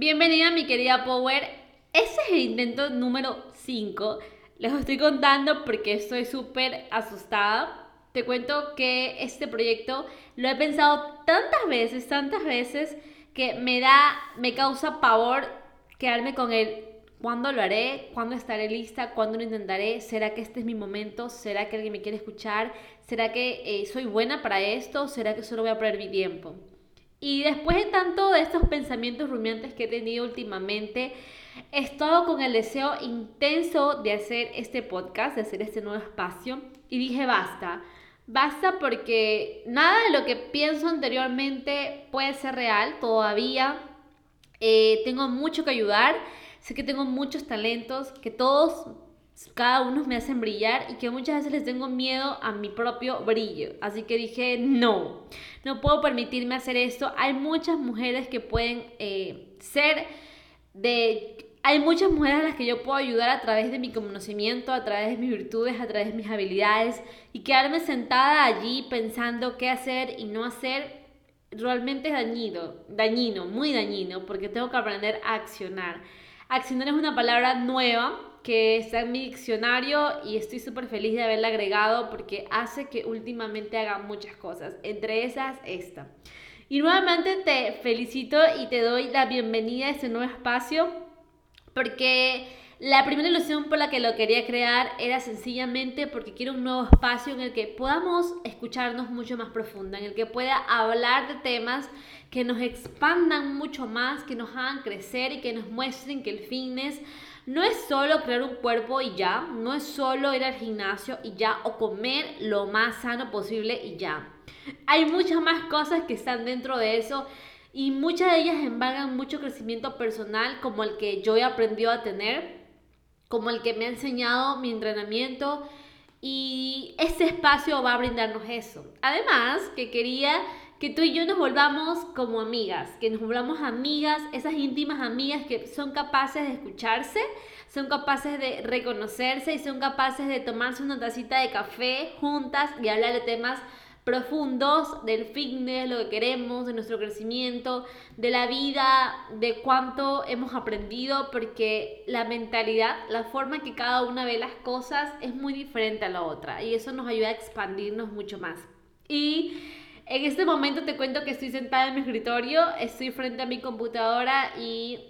Bienvenida mi querida Power. Ese es el intento número 5. Les estoy contando porque estoy súper asustada. Te cuento que este proyecto lo he pensado tantas veces, tantas veces, que me da, me causa pavor quedarme con él. ¿Cuándo lo haré? ¿Cuándo estaré lista? ¿Cuándo lo intentaré? ¿Será que este es mi momento? ¿Será que alguien me quiere escuchar? ¿Será que eh, soy buena para esto? ¿Será que solo voy a perder mi tiempo? Y después de tanto de estos pensamientos rumiantes que he tenido últimamente, he estado con el deseo intenso de hacer este podcast, de hacer este nuevo espacio. Y dije, basta. Basta porque nada de lo que pienso anteriormente puede ser real todavía. Eh, tengo mucho que ayudar. Sé que tengo muchos talentos, que todos cada uno me hacen brillar y que muchas veces les tengo miedo a mi propio brillo. Así que dije, no, no puedo permitirme hacer esto. Hay muchas mujeres que pueden eh, ser de... Hay muchas mujeres a las que yo puedo ayudar a través de mi conocimiento, a través de mis virtudes, a través de mis habilidades y quedarme sentada allí pensando qué hacer y no hacer realmente es dañino, dañino, muy dañino, porque tengo que aprender a accionar. Accionar es una palabra nueva que está en mi diccionario y estoy súper feliz de haberla agregado porque hace que últimamente haga muchas cosas, entre esas esta. Y nuevamente te felicito y te doy la bienvenida a este nuevo espacio porque la primera ilusión por la que lo quería crear era sencillamente porque quiero un nuevo espacio en el que podamos escucharnos mucho más profunda, en el que pueda hablar de temas que nos expandan mucho más, que nos hagan crecer y que nos muestren que el fitness no es solo crear un cuerpo y ya, no es solo ir al gimnasio y ya, o comer lo más sano posible y ya. Hay muchas más cosas que están dentro de eso y muchas de ellas embargan mucho crecimiento personal como el que yo he aprendido a tener, como el que me ha enseñado mi entrenamiento y ese espacio va a brindarnos eso. Además, que quería que tú y yo nos volvamos como amigas, que nos volvamos amigas, esas íntimas amigas que son capaces de escucharse, son capaces de reconocerse y son capaces de tomarse una tacita de café juntas y hablar de temas profundos del fitness, lo que queremos, de nuestro crecimiento, de la vida, de cuánto hemos aprendido, porque la mentalidad, la forma que cada una ve las cosas es muy diferente a la otra y eso nos ayuda a expandirnos mucho más. Y en este momento te cuento que estoy sentada en mi escritorio, estoy frente a mi computadora y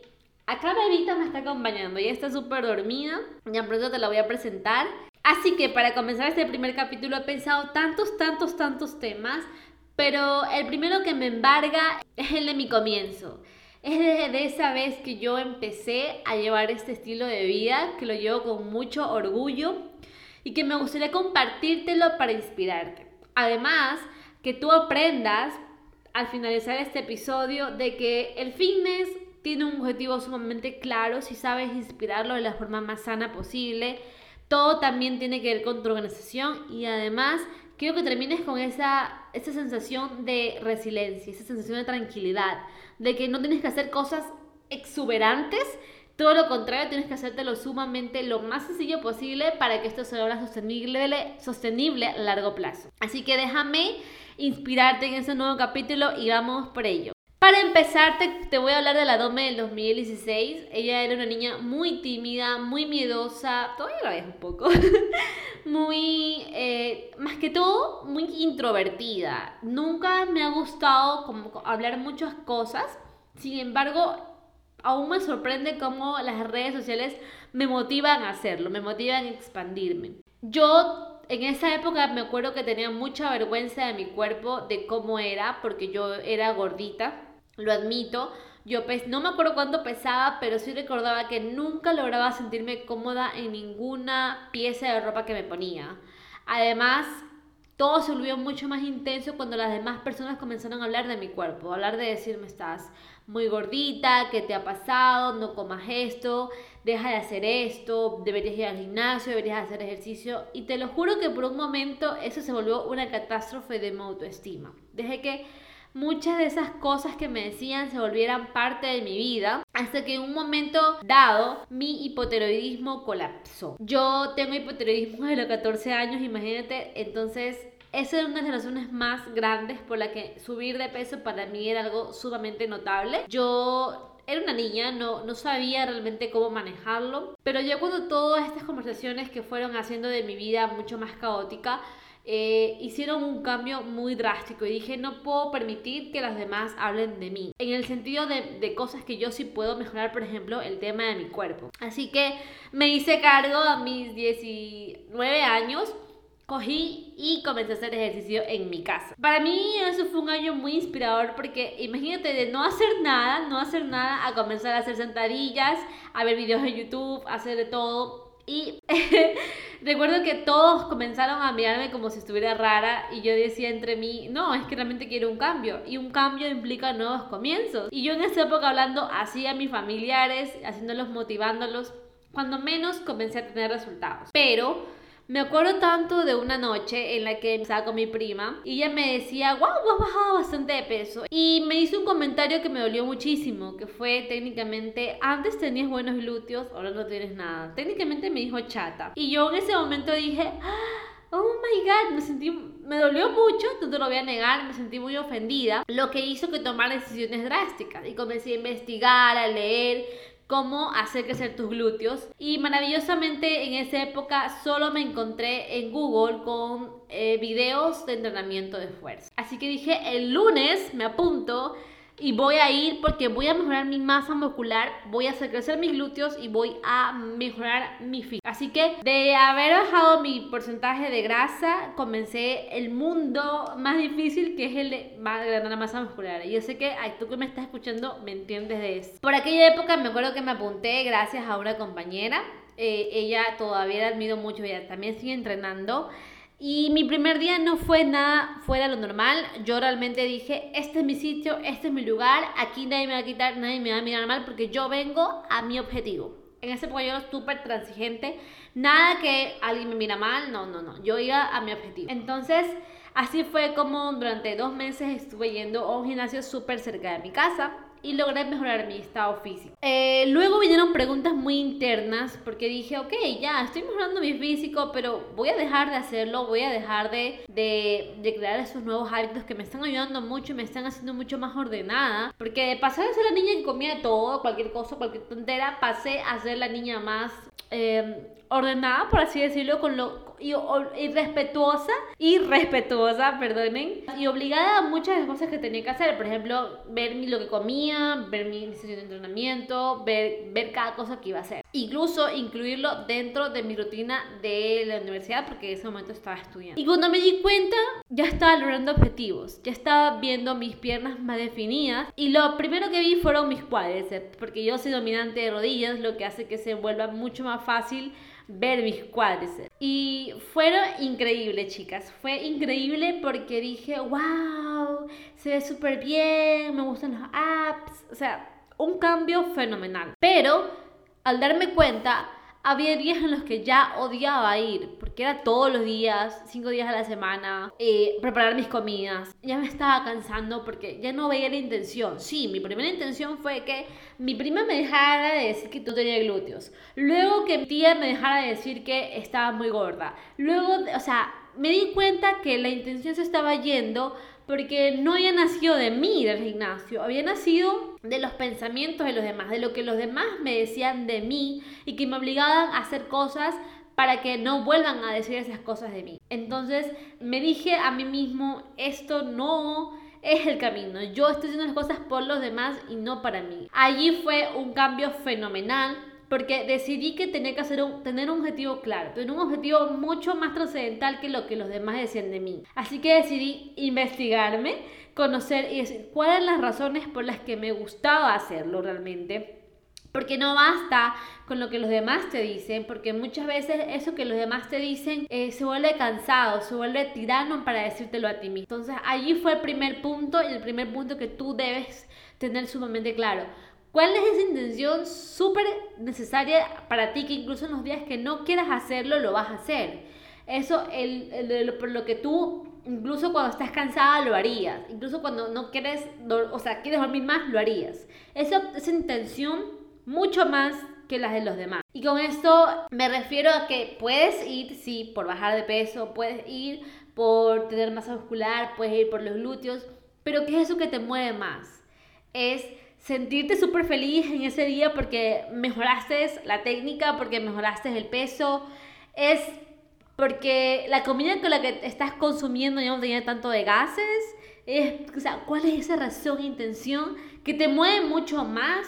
acá Bebita me está acompañando. Ella está súper dormida, ya pronto te la voy a presentar. Así que para comenzar este primer capítulo he pensado tantos, tantos, tantos temas, pero el primero que me embarga es el de mi comienzo. Es desde esa vez que yo empecé a llevar este estilo de vida, que lo llevo con mucho orgullo y que me gustaría compartírtelo para inspirarte. Además, que tú aprendas al finalizar este episodio de que el fitness tiene un objetivo sumamente claro si sabes inspirarlo de la forma más sana posible. Todo también tiene que ver con tu organización y además quiero que termines con esa, esa sensación de resiliencia, esa sensación de tranquilidad, de que no tienes que hacer cosas exuberantes, todo lo contrario, tienes que hacértelo sumamente lo más sencillo posible para que esto sea sostenible, sostenible a largo plazo. Así que déjame inspirarte en ese nuevo capítulo y vamos por ello. Para empezar, te, voy a hablar de la Dome del 2016. Ella era una niña muy tímida, muy miedosa, todavía la ves un poco, muy, eh, más que todo, muy introvertida. Nunca me ha gustado hablar muchas cosas, sin embargo, aún me sorprende cómo las redes sociales me motivan a hacerlo, me motivan a expandirme. Yo en esa época me acuerdo que tenía mucha vergüenza de mi cuerpo, de cómo era, porque yo era gordita, lo admito. Yo no me acuerdo cuánto pesaba, pero sí recordaba que nunca lograba sentirme cómoda en ninguna pieza de ropa que me ponía. Además, todo se volvió mucho más intenso cuando las demás personas comenzaron a hablar de mi cuerpo, hablar de decirme estás muy gordita, ¿qué te ha pasado? No comas esto, deja de hacer esto, deberías ir al gimnasio, deberías hacer ejercicio. Y te lo juro que por un momento eso se volvió una catástrofe de mi autoestima. Dejé que muchas de esas cosas que me decían se volvieran parte de mi vida hasta que en un momento dado mi hipotiroidismo colapsó. Yo tengo hipotiroidismo desde los 14 años, imagínate, entonces esa era una de las razones más grandes por la que subir de peso para mí era algo sumamente notable. Yo era una niña, no, no sabía realmente cómo manejarlo, pero ya cuando todas estas conversaciones que fueron haciendo de mi vida mucho más caótica, eh, hicieron un cambio muy drástico y dije, no puedo permitir que los demás hablen de mí. En el sentido de, de, cosas que yo sí puedo mejorar, por ejemplo, el tema de mi cuerpo. Así que me hice cargo a mis 19 años cogí y comencé a hacer ejercicio en mi casa. Para mí eso fue un año muy inspirador porque imagínate de no hacer nada, no hacer nada, a comenzar a hacer sentadillas, a ver videos en YouTube, a hacer de todo. Y recuerdo que todos comenzaron a mirarme como si estuviera rara y yo decía entre mí, no, es que realmente quiero un cambio y un cambio implica nuevos comienzos. Y yo en esa época hablando así a mis familiares, haciéndolos, motivándolos, cuando menos comencé a tener resultados. Pero me acuerdo tanto de una noche en la que estaba con mi prima y ella me decía, wow, has bajado bastante de peso. Y me hizo un comentario que me dolió muchísimo, que fue técnicamente, antes tenías buenos glúteos, ahora no tienes nada. Técnicamente me dijo chata. Y yo en ese momento dije, ah, oh my god, me sentí, me dolió mucho, no te lo voy a negar, me sentí muy ofendida, lo que hizo que tomara decisiones drásticas y comencé a investigar, a leer cómo hacer crecer tus glúteos. Y maravillosamente en esa época solo me encontré en Google con eh, videos de entrenamiento de fuerza. Así que dije, el lunes me apunto y voy a ir porque voy a mejorar mi masa muscular, voy a hacer crecer mis glúteos y voy a mejorar mi físico. Así que de haber bajado mi porcentaje de grasa, comencé el mundo más difícil que es el de ganar la masa muscular. Y yo sé que ay, tú que me estás escuchando me entiendes de eso. Por aquella época me acuerdo que me apunté gracias a una compañera. Eh, ella todavía la admiro mucho, ella también sigue entrenando. Y mi primer día no fue nada fuera de lo normal. Yo realmente dije, este es mi sitio, este es mi lugar, aquí nadie me va a quitar, nadie me va a mirar mal porque yo vengo a mi objetivo. En ese momento yo era súper transigente, nada que alguien me mira mal, no, no, no, yo iba a mi objetivo. Entonces, así fue como durante dos meses estuve yendo a un gimnasio súper cerca de mi casa y logré mejorar mi estado físico. Eh, luego vinieron preguntas muy internas porque dije, ok, ya, estoy mejorando mi físico, pero voy a dejar de hacerlo, voy a dejar de, de, crear esos nuevos hábitos que me están ayudando mucho y me están haciendo mucho más ordenada. Porque de pasar de ser la niña que comía todo, cualquier cosa, cualquier tontera, pasé a ser la niña más eh, ordenada, por así decirlo, con lo y, y, respetuosa y respetuosa, perdonen, y obligada a muchas cosas que tenía que hacer, por ejemplo, ver lo que comía, ver mi sesión de entrenamiento, ver, ver cada cosa que iba a hacer, incluso incluirlo dentro de mi rutina de la universidad porque en ese momento estaba estudiando. Y cuando me di cuenta, ya estaba logrando objetivos, ya estaba viendo mis piernas más definidas y lo primero que vi fueron mis cuádriceps, porque yo soy dominante de rodillas, lo que hace que se vuelva mucho más fácil ver mis cuádriceps. Y fueron increíbles, chicas. Fue increíble porque dije, wow, se ve súper bien, me gustan los apps. O sea, un cambio fenomenal. Pero al darme cuenta, había días en los que ya odiaba ir, porque era todos los días, cinco días a la semana, eh, preparar mis comidas. Ya me estaba cansando porque ya no veía la intención. Sí, mi primera intención fue que mi prima me dejara de decir que tú tenías glúteos. Luego que mi tía me dejara de decir que estaba muy gorda. Luego, o sea, me di cuenta que la intención se estaba yendo porque no había nacido de mí del gimnasio, había nacido de los pensamientos de los demás, de lo que los demás me decían de mí y que me obligaban a hacer cosas para que no vuelvan a decir esas cosas de mí. Entonces me dije a mí mismo, esto no es el camino, yo estoy haciendo las cosas por los demás y no para mí. Allí fue un cambio fenomenal porque decidí que tenía que hacer un, tener un objetivo claro, tener un objetivo mucho más trascendental que lo que los demás decían de mí. Así que decidí investigarme, conocer y decir cuáles eran las razones por las que me gustaba hacerlo realmente. Porque no basta con lo que los demás te dicen, porque muchas veces eso que los demás te dicen eh, se vuelve cansado, se vuelve tirano para decírtelo a ti mismo. Entonces allí fue el primer punto y el primer punto que tú debes tener sumamente claro. ¿Cuál es esa intención súper necesaria para ti que incluso en los días que no quieras hacerlo, lo vas a hacer? Eso, el, por lo que tú, incluso cuando estás cansada, lo harías. Incluso cuando no quieres, o sea, quieres dormir más, lo harías. Esa, esa intención mucho más que las de los demás. Y con esto me refiero a que puedes ir, sí, por bajar de peso, puedes ir por tener masa muscular, puedes ir por los glúteos, pero ¿qué es eso que te mueve más? Es sentirte súper feliz en ese día porque mejoraste la técnica, porque mejoraste el peso. Es porque la comida con la que estás consumiendo ya no tenía tanto de gases. Es, o sea, ¿cuál es esa razón e intención que te mueve mucho más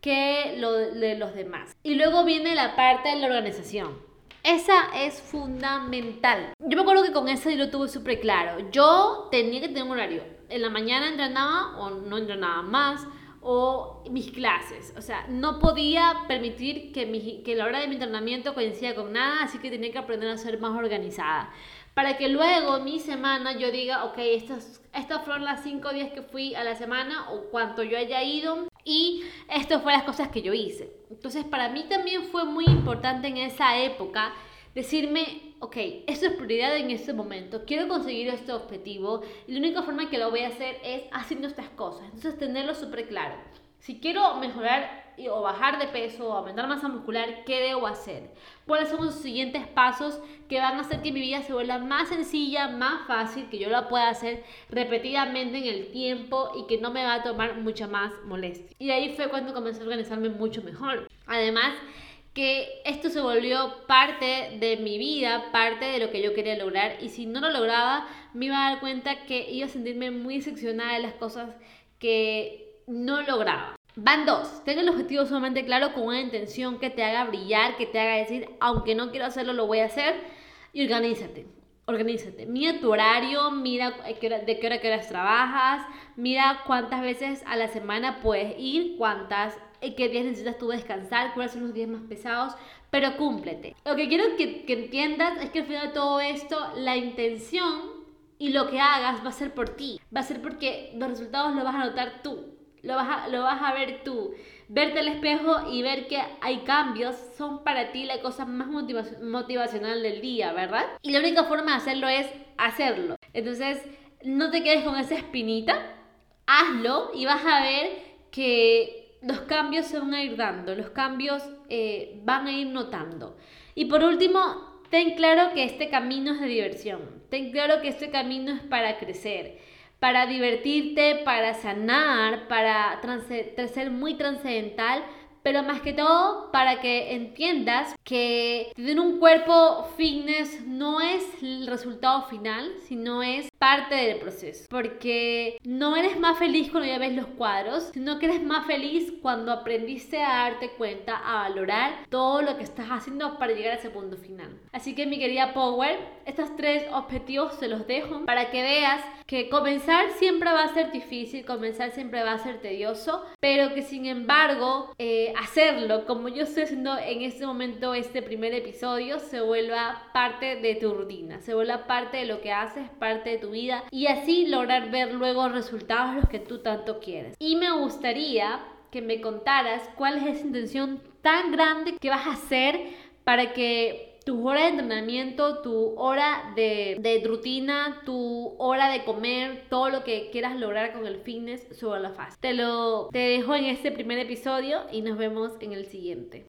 que lo de los demás? Y luego viene la parte de la organización. Esa es fundamental. Yo me acuerdo que con eso yo lo tuve súper claro. Yo tenía que tener un horario. En la mañana entrenaba o no entrenaba más o mis clases. O sea, no podía permitir que, la hora de mi entrenamiento coincida con nada, así que tenía que aprender a ser más organizada. Para que luego mi semana yo diga, ok, estas, fueron las cinco días que fui a la semana o cuánto yo haya ido y esto fue las cosas que yo hice. Entonces para mí también fue muy importante en esa época decirme, ok, esto es prioridad en este momento, quiero conseguir este objetivo y la única forma que lo voy a hacer es haciendo estas cosas. Entonces tenerlo súper claro. Si quiero mejorar o bajar de peso o aumentar masa muscular, ¿qué debo hacer? ¿Cuáles son los siguientes pasos que van a hacer que mi vida se vuelva más sencilla, más fácil, que yo la pueda hacer repetidamente en el tiempo y que no me va a tomar mucha más molestia? Y ahí fue cuando comencé a organizarme mucho mejor. Además, que esto se volvió parte de mi vida, parte de lo que yo quería lograr y si no lo lograba me iba a dar cuenta que iba a sentirme muy decepcionada de las cosas que no lograba. Van dos. Ten el objetivo sumamente claro con una intención que te haga brillar, que te haga decir, aunque no quiero hacerlo, lo voy a hacer. Y organízate. Organízate. Mira tu horario, mira de qué hora, hora, qué horas trabajas, mira cuántas veces a la semana puedes ir, cuántas, qué días necesitas tú descansar, cuáles son los días más pesados, pero cúmplete. Lo que quiero que, que entiendas es que al final de todo esto, la intención y lo que hagas va a ser por ti, va a ser porque los resultados los vas a notar tú lo vas a, lo vas a ver tú. Verte al espejo y ver que hay cambios son para ti la cosa más motivacional del día, ¿verdad? Y la única forma de hacerlo es hacerlo. Entonces, no te quedes con esa espinita, hazlo y vas a ver que los cambios se van a ir dando, los cambios eh, van a ir notando. Y por último, ten claro que este camino es de diversión, ten claro que este camino es para crecer para divertirte, para sanar, para ser muy trascendental, pero más que todo para que entiendas que tener un cuerpo fitness no es el resultado final, sino es parte del proceso. Porque no eres más feliz cuando ya ves los cuadros, sino que eres más feliz cuando aprendiste a darte cuenta, a valorar todo lo que estás haciendo para llegar a ese punto final. Así que mi querida Power, estos tres objetivos se los dejo para que veas que comenzar siempre va a ser difícil, comenzar siempre va a ser tedioso, pero que sin embargo eh, hacerlo como yo estoy haciendo en este momento este primer episodio se vuelva parte de tu rutina, se vuelva parte de lo que haces, parte de tu vida y así lograr ver luego resultados los que tú tanto quieres. Y me gustaría que me contaras cuál es esa intención tan grande que vas a hacer para que tu hora de entrenamiento, tu hora de, rutina, tu hora de comer, todo lo que quieras lograr con el fitness, sobre la fase. Te lo te dejo en este primer episodio y nos vemos en el siguiente.